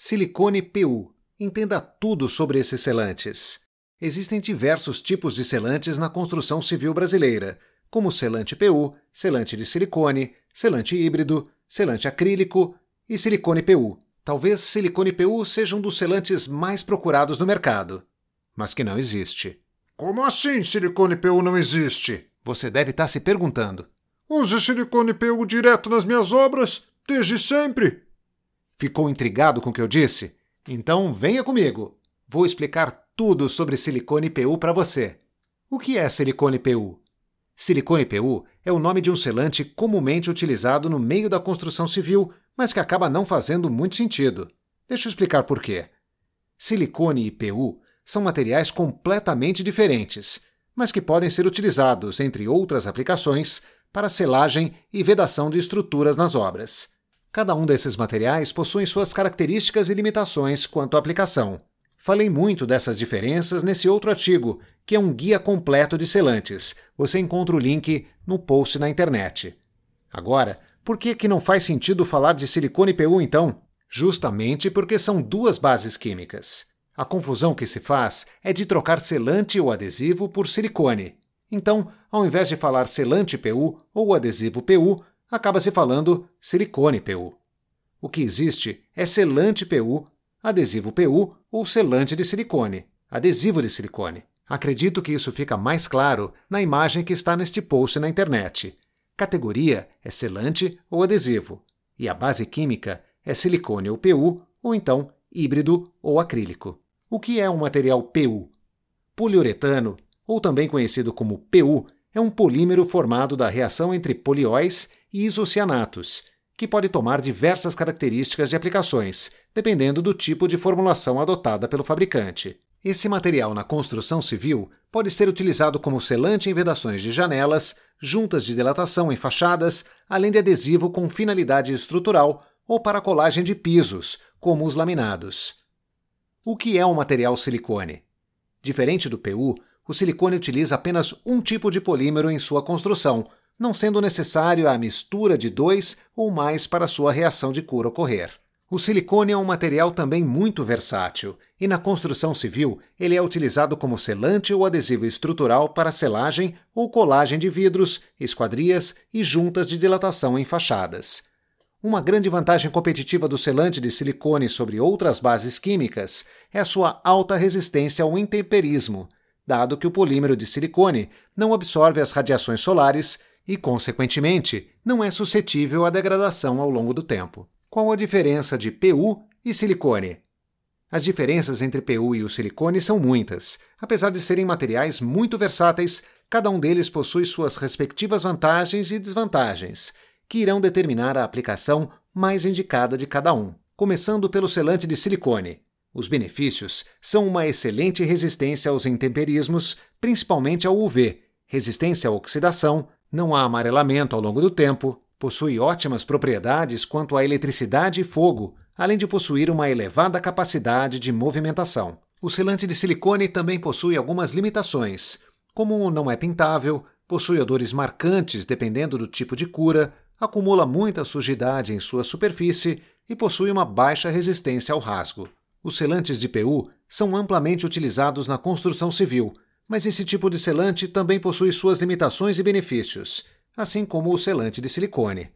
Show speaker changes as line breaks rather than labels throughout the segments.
Silicone PU. Entenda tudo sobre esses selantes. Existem diversos tipos de selantes na construção civil brasileira, como selante PU, selante de silicone, selante híbrido, selante acrílico e silicone PU. Talvez silicone PU seja um dos selantes mais procurados no mercado, mas que não existe.
Como assim silicone PU não existe?
Você deve estar se perguntando.
Use silicone PU direto nas minhas obras, desde sempre.
Ficou intrigado com o que eu disse? Então venha comigo. Vou explicar tudo sobre silicone PU para você. O que é silicone PU? Silicone PU é o nome de um selante comumente utilizado no meio da construção civil, mas que acaba não fazendo muito sentido. Deixa eu explicar por quê. Silicone e PU são materiais completamente diferentes, mas que podem ser utilizados, entre outras aplicações, para selagem e vedação de estruturas nas obras. Cada um desses materiais possui suas características e limitações quanto à aplicação. Falei muito dessas diferenças nesse outro artigo, que é um guia completo de selantes. Você encontra o link no post na internet. Agora, por que, que não faz sentido falar de silicone PU então? Justamente porque são duas bases químicas. A confusão que se faz é de trocar selante ou adesivo por silicone. Então, ao invés de falar selante PU ou adesivo PU, acaba se falando silicone PU. O que existe é selante PU, adesivo PU ou selante de silicone, adesivo de silicone. Acredito que isso fica mais claro na imagem que está neste post na internet. Categoria é selante ou adesivo, e a base química é silicone ou PU, ou então híbrido ou acrílico. O que é um material PU? Poliuretano, ou também conhecido como PU, é um polímero formado da reação entre polióis e isocianatos, que pode tomar diversas características de aplicações, dependendo do tipo de formulação adotada pelo fabricante. Esse material na construção civil pode ser utilizado como selante em vedações de janelas, juntas de dilatação em fachadas, além de adesivo com finalidade estrutural ou para colagem de pisos, como os laminados. O que é um material silicone? Diferente do PU, o silicone utiliza apenas um tipo de polímero em sua construção, não sendo necessário a mistura de dois ou mais para sua reação de cura ocorrer. O silicone é um material também muito versátil, e na construção civil ele é utilizado como selante ou adesivo estrutural para selagem ou colagem de vidros, esquadrias e juntas de dilatação em fachadas. Uma grande vantagem competitiva do selante de silicone sobre outras bases químicas é a sua alta resistência ao intemperismo, dado que o polímero de silicone não absorve as radiações solares e, consequentemente, não é suscetível à degradação ao longo do tempo. Qual a diferença de PU e silicone? As diferenças entre PU e o silicone são muitas. Apesar de serem materiais muito versáteis, cada um deles possui suas respectivas vantagens e desvantagens, que irão determinar a aplicação mais indicada de cada um. Começando pelo selante de silicone. Os benefícios são uma excelente resistência aos intemperismos, principalmente ao UV, resistência à oxidação, não há amarelamento ao longo do tempo, possui ótimas propriedades quanto à eletricidade e fogo, além de possuir uma elevada capacidade de movimentação. O selante de silicone também possui algumas limitações, como não é pintável, possui odores marcantes dependendo do tipo de cura, acumula muita sujidade em sua superfície e possui uma baixa resistência ao rasgo. Os selantes de PU são amplamente utilizados na construção civil, mas esse tipo de selante também possui suas limitações e benefícios, assim como o selante de silicone.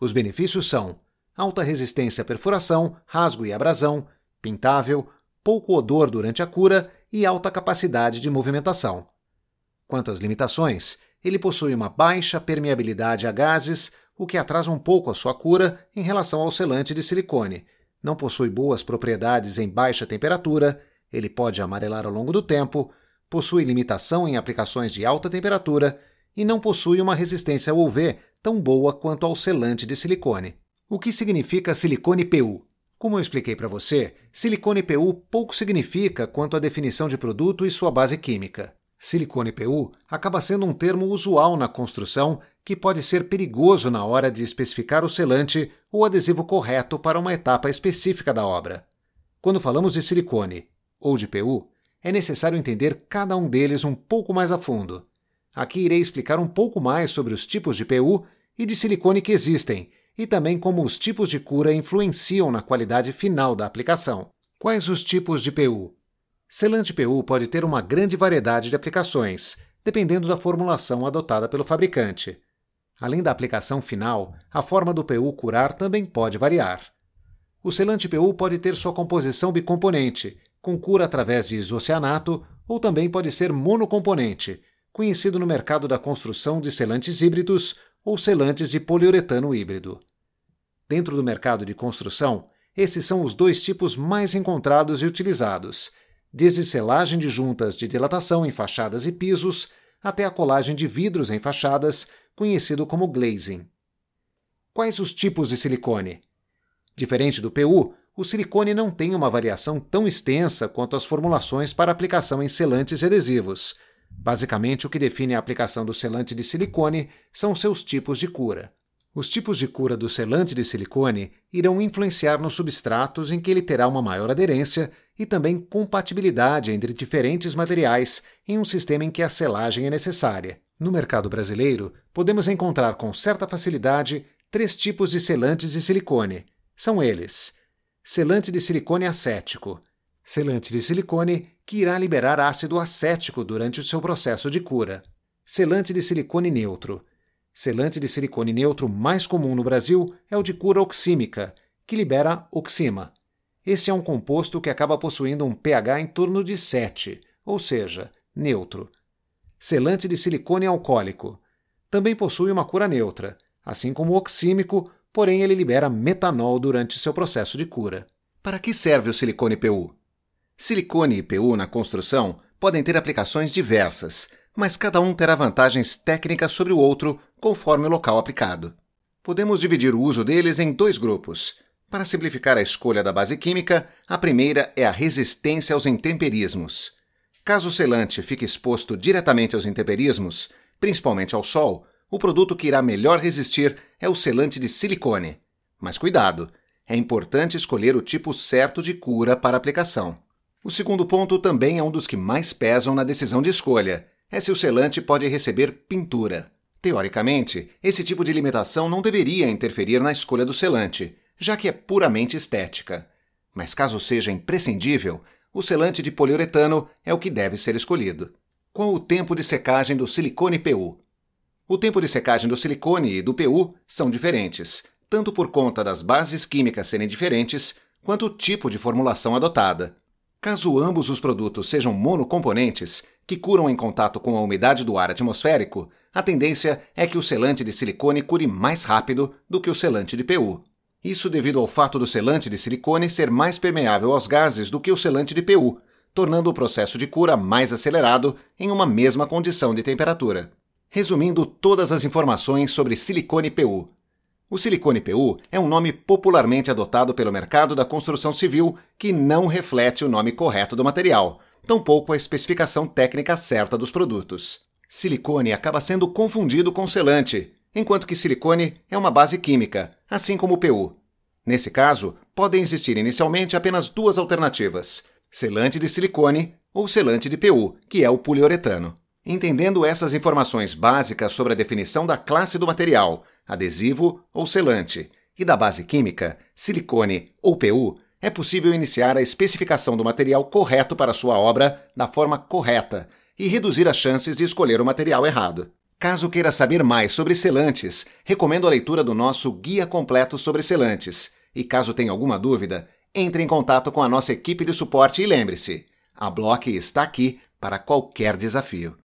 Os benefícios são alta resistência à perfuração, rasgo e abrasão, pintável, pouco odor durante a cura e alta capacidade de movimentação. Quanto às limitações, ele possui uma baixa permeabilidade a gases, o que atrasa um pouco a sua cura em relação ao selante de silicone, não possui boas propriedades em baixa temperatura, ele pode amarelar ao longo do tempo, possui limitação em aplicações de alta temperatura e não possui uma resistência ao UV tão boa quanto ao selante de silicone. O que significa silicone PU? Como eu expliquei para você, silicone PU pouco significa quanto à definição de produto e sua base química. Silicone PU acaba sendo um termo usual na construção que pode ser perigoso na hora de especificar o selante ou adesivo correto para uma etapa específica da obra. Quando falamos de silicone ou de PU, é necessário entender cada um deles um pouco mais a fundo. Aqui irei explicar um pouco mais sobre os tipos de PU e de silicone que existem e também como os tipos de cura influenciam na qualidade final da aplicação. Quais os tipos de PU? Selante PU pode ter uma grande variedade de aplicações, dependendo da formulação adotada pelo fabricante. Além da aplicação final, a forma do PU curar também pode variar. O selante PU pode ter sua composição bicomponente, com cura através de isocianato, ou também pode ser monocomponente, conhecido no mercado da construção de selantes híbridos ou selantes de poliuretano híbrido. Dentro do mercado de construção, esses são os dois tipos mais encontrados e utilizados, desde selagem de juntas de dilatação em fachadas e pisos até a colagem de vidros em fachadas, conhecido como glazing. Quais os tipos de silicone? Diferente do PU, o silicone não tem uma variação tão extensa quanto as formulações para aplicação em selantes e adesivos. Basicamente, o que define a aplicação do selante de silicone são seus tipos de cura. Os tipos de cura do selante de silicone irão influenciar nos substratos em que ele terá uma maior aderência e também compatibilidade entre diferentes materiais em um sistema em que a selagem é necessária. No mercado brasileiro, podemos encontrar com certa facilidade três tipos de selantes de silicone. São eles: selante de silicone acético, selante de silicone que irá liberar ácido acético durante o seu processo de cura, selante de silicone neutro. Selante de silicone neutro mais comum no Brasil é o de cura oxímica, que libera oxima. Esse é um composto que acaba possuindo um pH em torno de 7, ou seja, neutro. Selante de silicone alcoólico. Também possui uma cura neutra, assim como o oxímico, porém ele libera metanol durante seu processo de cura. Para que serve o silicone PU? Silicone e PU na construção podem ter aplicações diversas, mas cada um terá vantagens técnicas sobre o outro conforme o local aplicado. Podemos dividir o uso deles em dois grupos. Para simplificar a escolha da base química, a primeira é a resistência aos intemperismos. Caso o selante fique exposto diretamente aos intemperismos, principalmente ao sol, o produto que irá melhor resistir é o selante de silicone. Mas cuidado! É importante escolher o tipo certo de cura para aplicação. O segundo ponto também é um dos que mais pesam na decisão de escolha: é se o selante pode receber pintura. Teoricamente, esse tipo de limitação não deveria interferir na escolha do selante, já que é puramente estética. Mas caso seja imprescindível, o selante de poliuretano é o que deve ser escolhido. Qual o tempo de secagem do silicone PU? O tempo de secagem do silicone e do PU são diferentes, tanto por conta das bases químicas serem diferentes, quanto o tipo de formulação adotada. Caso ambos os produtos sejam monocomponentes, que curam em contato com a umidade do ar atmosférico, a tendência é que o selante de silicone cure mais rápido do que o selante de PU. Isso devido ao fato do selante de silicone ser mais permeável aos gases do que o selante de PU, tornando o processo de cura mais acelerado em uma mesma condição de temperatura. Resumindo todas as informações sobre silicone PU. O silicone PU é um nome popularmente adotado pelo mercado da construção civil que não reflete o nome correto do material, tampouco a especificação técnica certa dos produtos. Silicone acaba sendo confundido com selante, enquanto que silicone é uma base química, assim como o PU. Nesse caso, podem existir inicialmente apenas duas alternativas: selante de silicone ou selante de PU, que é o poliuretano. Entendendo essas informações básicas sobre a definição da classe do material, adesivo ou selante, e da base química, silicone ou PU, é possível iniciar a especificação do material correto para sua obra da forma correta e reduzir as chances de escolher o material errado. Caso queira saber mais sobre selantes, recomendo a leitura do nosso Guia Completo sobre Selantes. E caso tenha alguma dúvida, entre em contato com a nossa equipe de suporte e lembre-se: a Block está aqui para qualquer desafio.